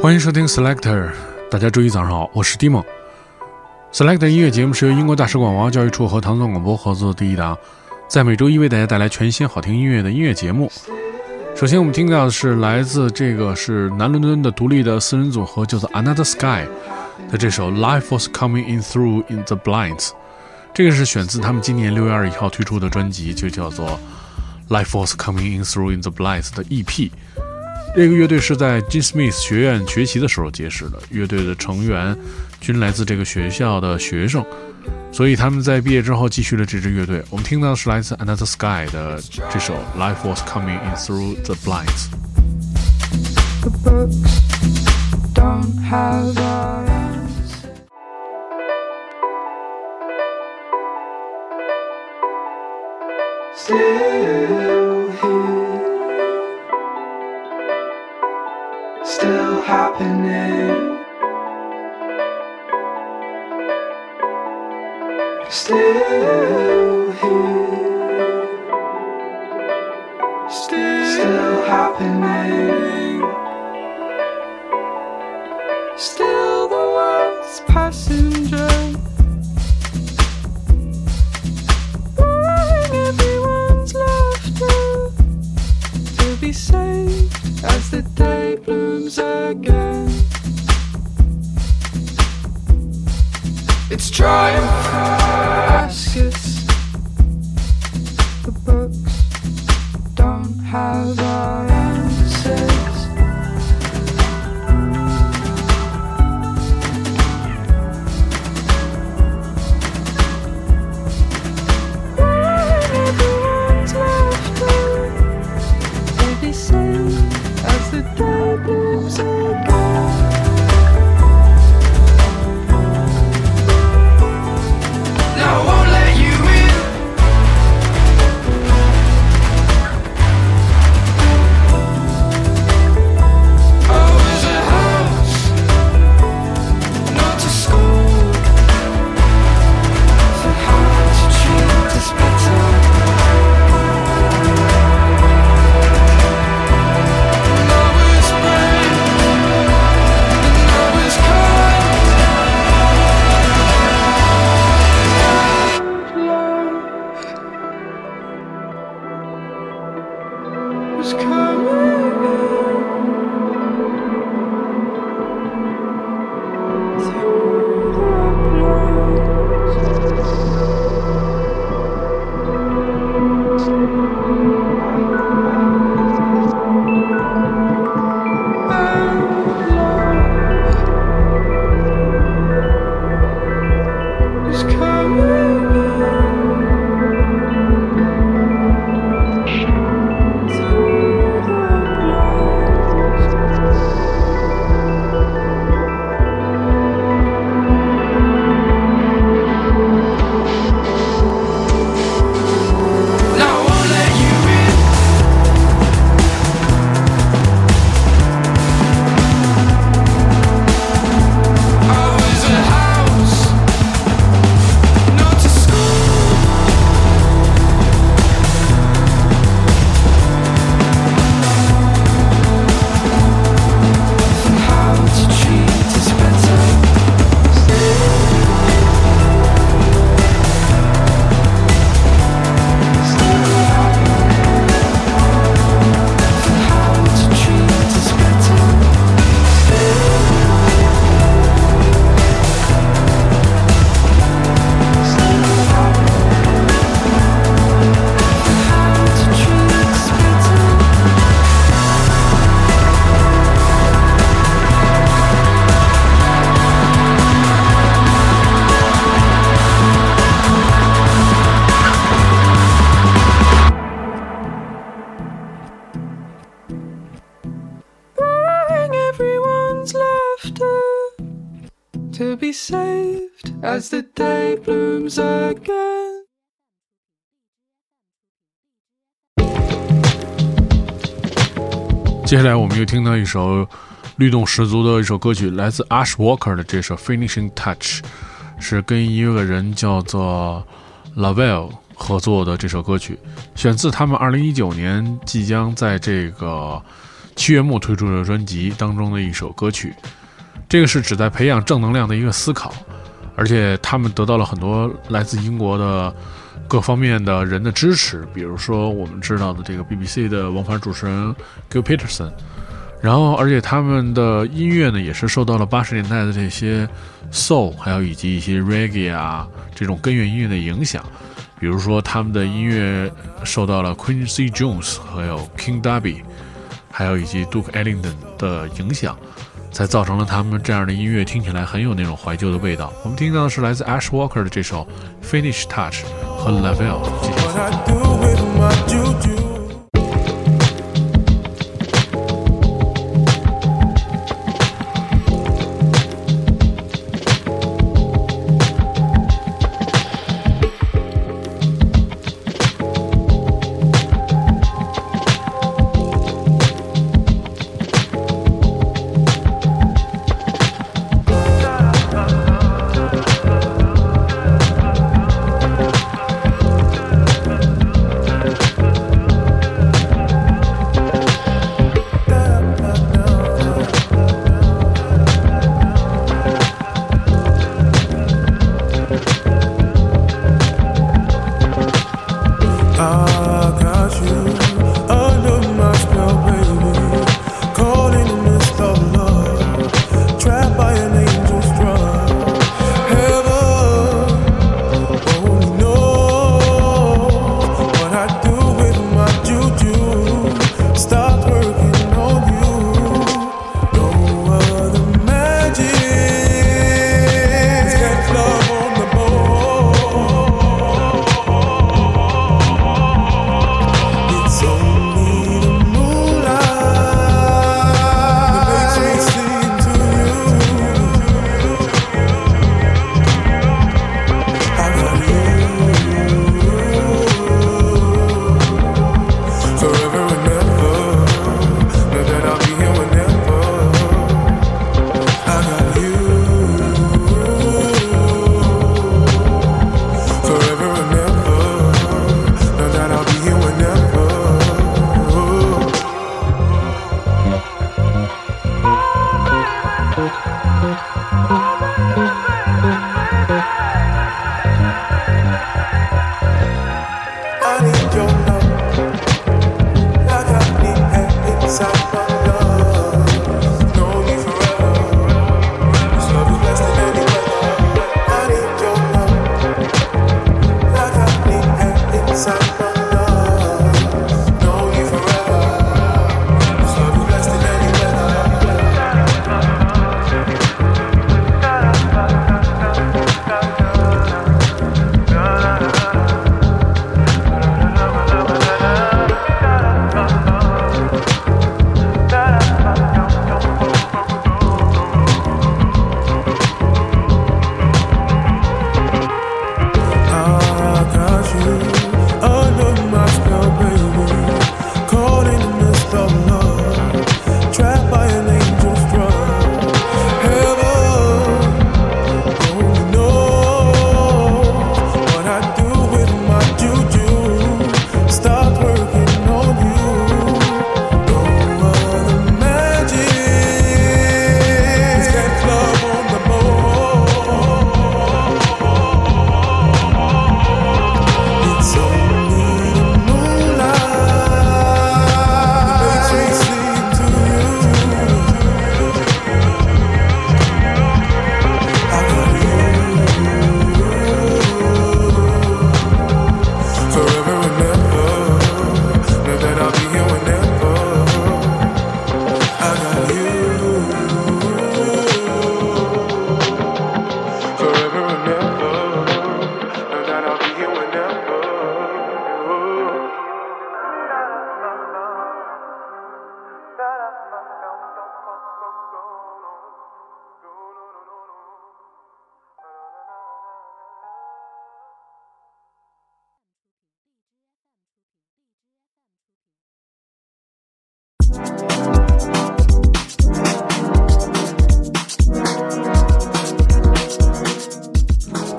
欢迎收听 Selector，大家周一早上好，我是 d i m o Selector 音乐节目是由英国大使馆文化教育处和唐宋广播合作的第一档，在每周一为大家带来全新好听音乐的音乐节目。首先我们听到的是来自这个是南伦敦的独立的四人组合，叫做 Another Sky 的这首 Life Was Coming In Through In The Blinds，这个是选自他们今年六月二十一号推出的专辑，就叫做 Life Was Coming In Through In The Blinds 的 EP。这个乐队是在 Jim Smith 学院学习的时候结识的，乐队的成员均来自这个学校的学生，所以他们在毕业之后继续了这支乐队。我们听到的是来自 Another Sky 的这首 Life Was Coming In Through The Blinds。still happening. Still to be saved as the day blooms again. 接下来我们又听到一首律动十足的一首歌曲，来自 Ash Walker 的这首《Finishing Touch》，是跟一个人叫做 Lavelle 合作的这首歌曲，选自他们2019年即将在这个七月末推出的专辑当中的一首歌曲。这个是旨在培养正能量的一个思考，而且他们得到了很多来自英国的各方面的人的支持，比如说我们知道的这个 BBC 的王牌主持人 Gil Peterson，然后而且他们的音乐呢也是受到了八十年代的这些 soul，还有以及一些 reggae 啊这种根源音乐的影响，比如说他们的音乐受到了 Quincy Jones 还有 King Darby，还有以及 Duke Ellington 的影响。才造成了他们这样的音乐听起来很有那种怀旧的味道。我们听到的是来自 Ash Walker 的这首《Finish Touch》和 Lavelle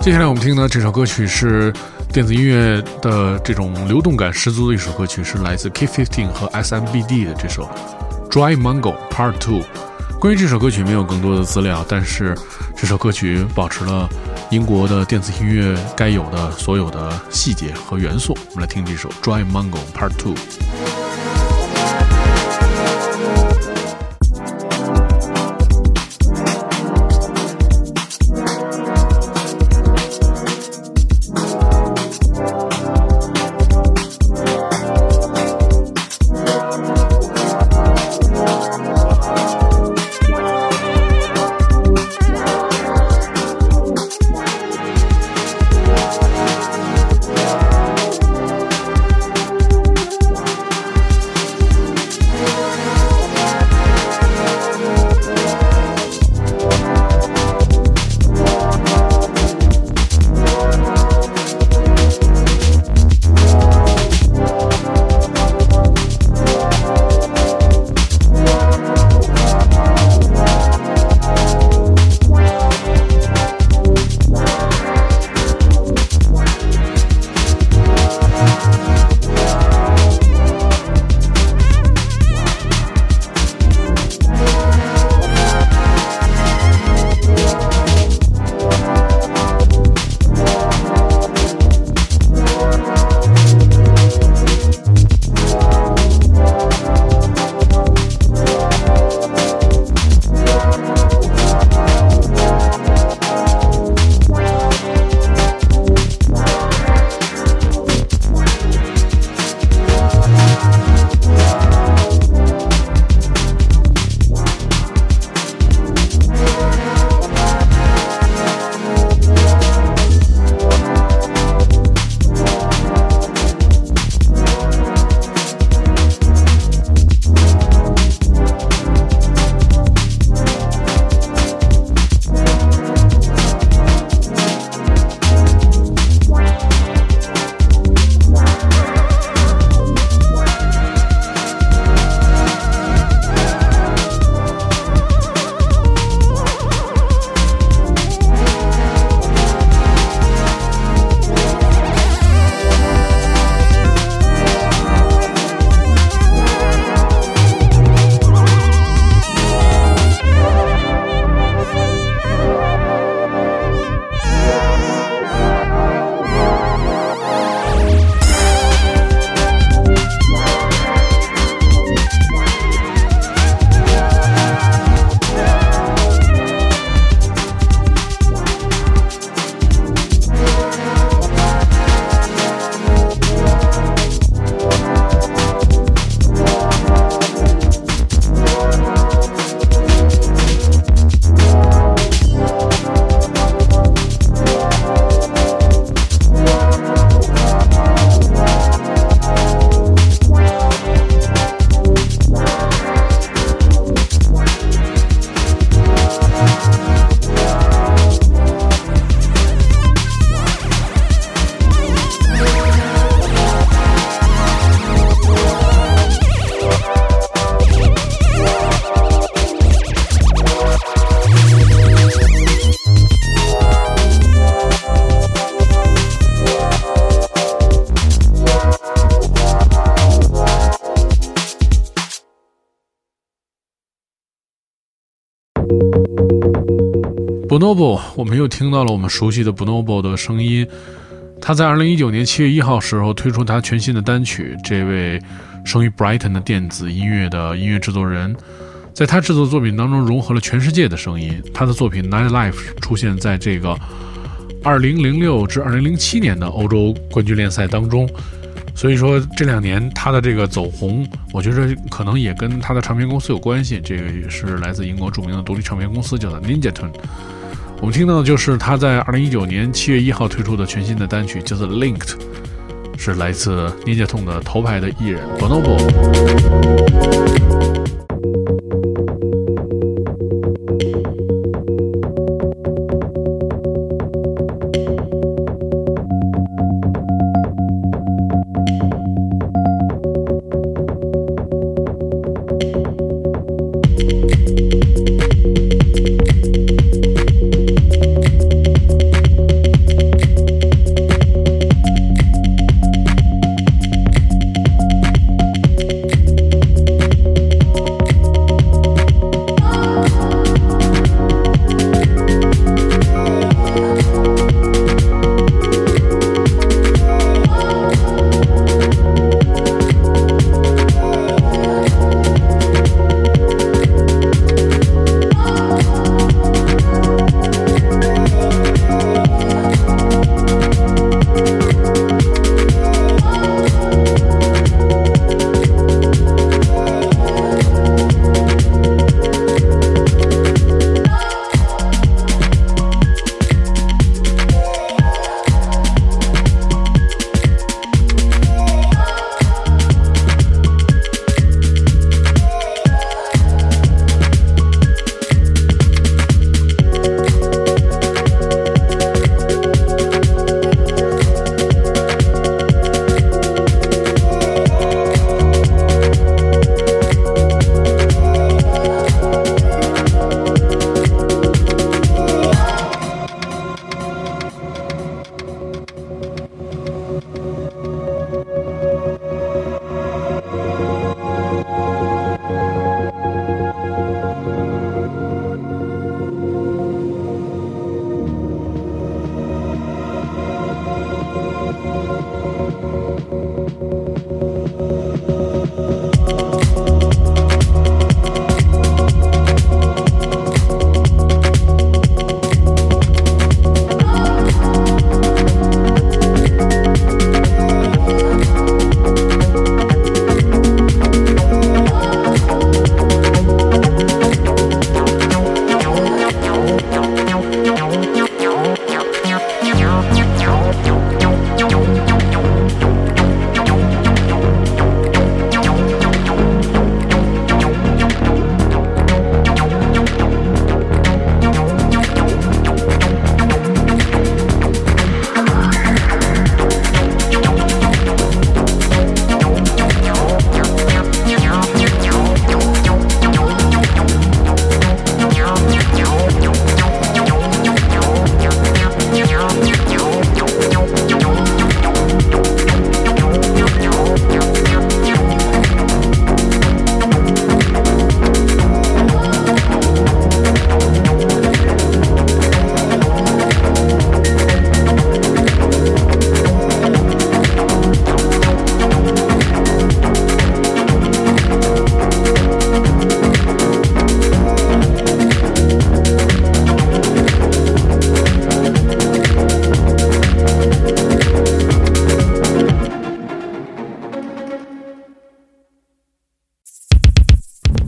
接下来我们听的这首歌曲是电子音乐的这种流动感十足的一首歌曲，是来自 K15 和 SMBD 的这首《Dry Mango Part Two》。关于这首歌曲没有更多的资料，但是这首歌曲保持了英国的电子音乐该有的所有的细节和元素。我们来听这首《Dry Mango Part Two》。我们又听到了我们熟悉的 Bonobo 的声音。他在二零一九年七月一号时候推出他全新的单曲。这位生于 Brighton 的电子音乐的音乐制作人，在他制作作品当中融合了全世界的声音。他的作品《Night Life》出现在这个二零零六至二零零七年的欧洲冠军联赛当中。所以说这两年他的这个走红，我觉得可能也跟他的唱片公司有关系。这个也是来自英国著名的独立唱片公司，叫做 Ninja Tune。我们听到的就是他在二零一九年七月一号推出的全新的单曲，叫做《Linked》，是来自 Ninja Tune 的头牌的艺人 Bonobo。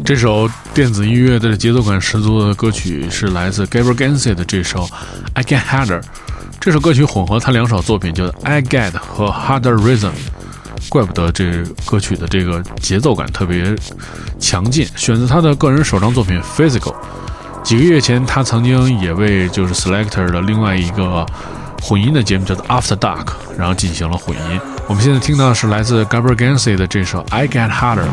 这首电子音乐的节奏感十足的歌曲是来自 Gabriel Gansey 的这首《I Get Harder》。这首歌曲混合他两首作品，叫《I Get》和《Harder Rhythm》。怪不得这歌曲的这个节奏感特别强劲，选择他的个人首张作品《Physical》。几个月前，他曾经也为就是 Selector 的另外一个混音的节目叫做《After Dark》，然后进行了混音。我们现在听到的是来自 Gabriel Gansey 的这首《I Get Harder》。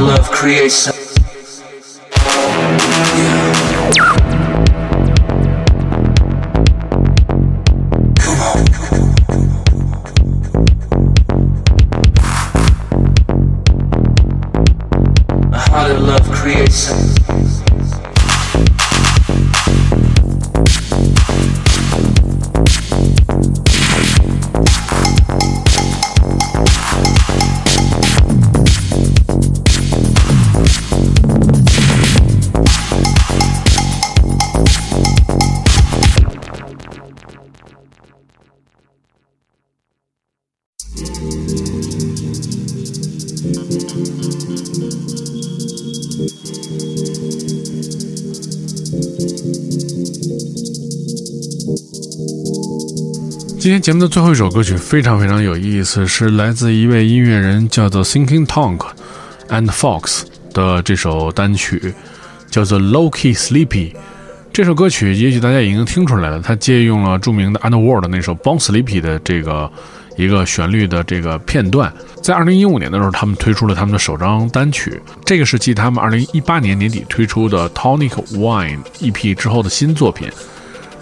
Love creates. 今天节目的最后一首歌曲非常非常有意思，是来自一位音乐人叫做 Thinking Tank and Fox 的这首单曲，叫做 Low Key Sleepy。这首歌曲也许大家已经听出来了，它借用了著名的 Underworld 那首 Born Sleepy 的这个一个旋律的这个片段。在二零一五年的时候，他们推出了他们的首张单曲，这个是继他们二零一八年年底推出的 Tonic Wine EP 之后的新作品。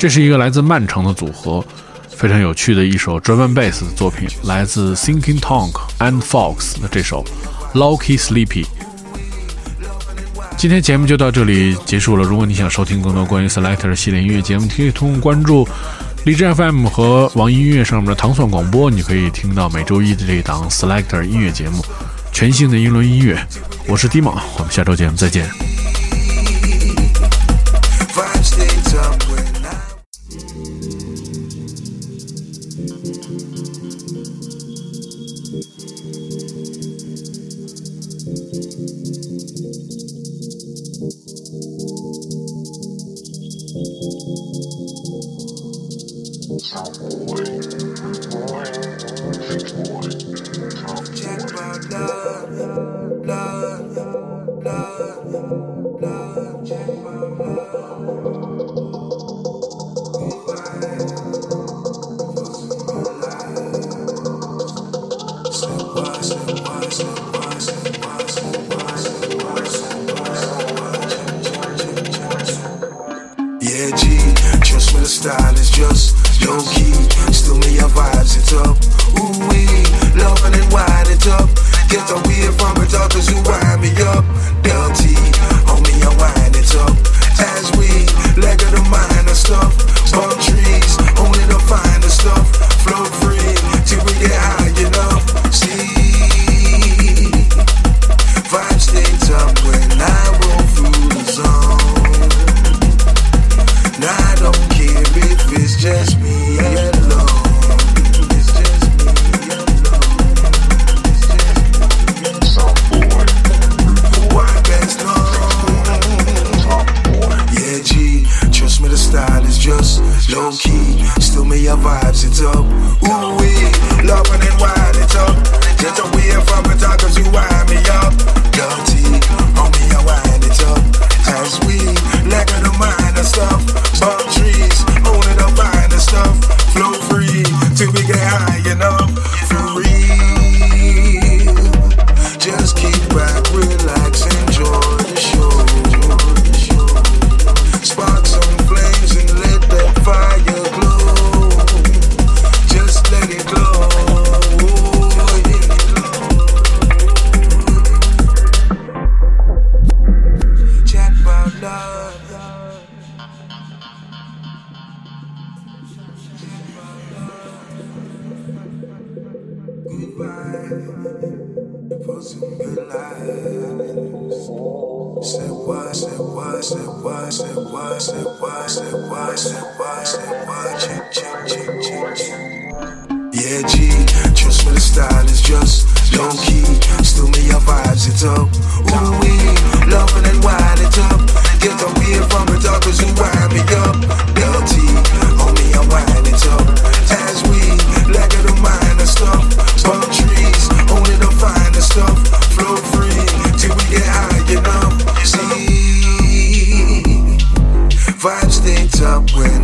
这是一个来自曼城的组合，非常有趣的一首 drum and bass 的作品，来自 Thinking Tank and Fox 的这首 Low Key Sleepy。今天节目就到这里结束了。如果你想收听更多关于 Selector 系列音乐节目，可以通过关注荔枝 FM 和网易音乐上面的糖蒜广播，你可以听到每周一的这一档 Selector 音乐节目，全新的英伦音乐。我是 d 蒙，我们下周节目再见。style is just low key. Still me your vibes, it's up. Ooh wee, loving and wide it up. Get the weird from the producers who wind me up. Del T, homie, I wind it up. As we leg of the minor stuff, bump trees, only the finer stuff. Flow free till we get high enough. See. Yeah, G, trust me, the style is just low key. Still me, your vibes, it's up. Ooh, we loving and wild it up. Get from the doctors and wind me up. Dirty, homie, I wind it up. As we lack of the minor stuff, palm trees, only the finer stuff. Flow free till we get high. somewhere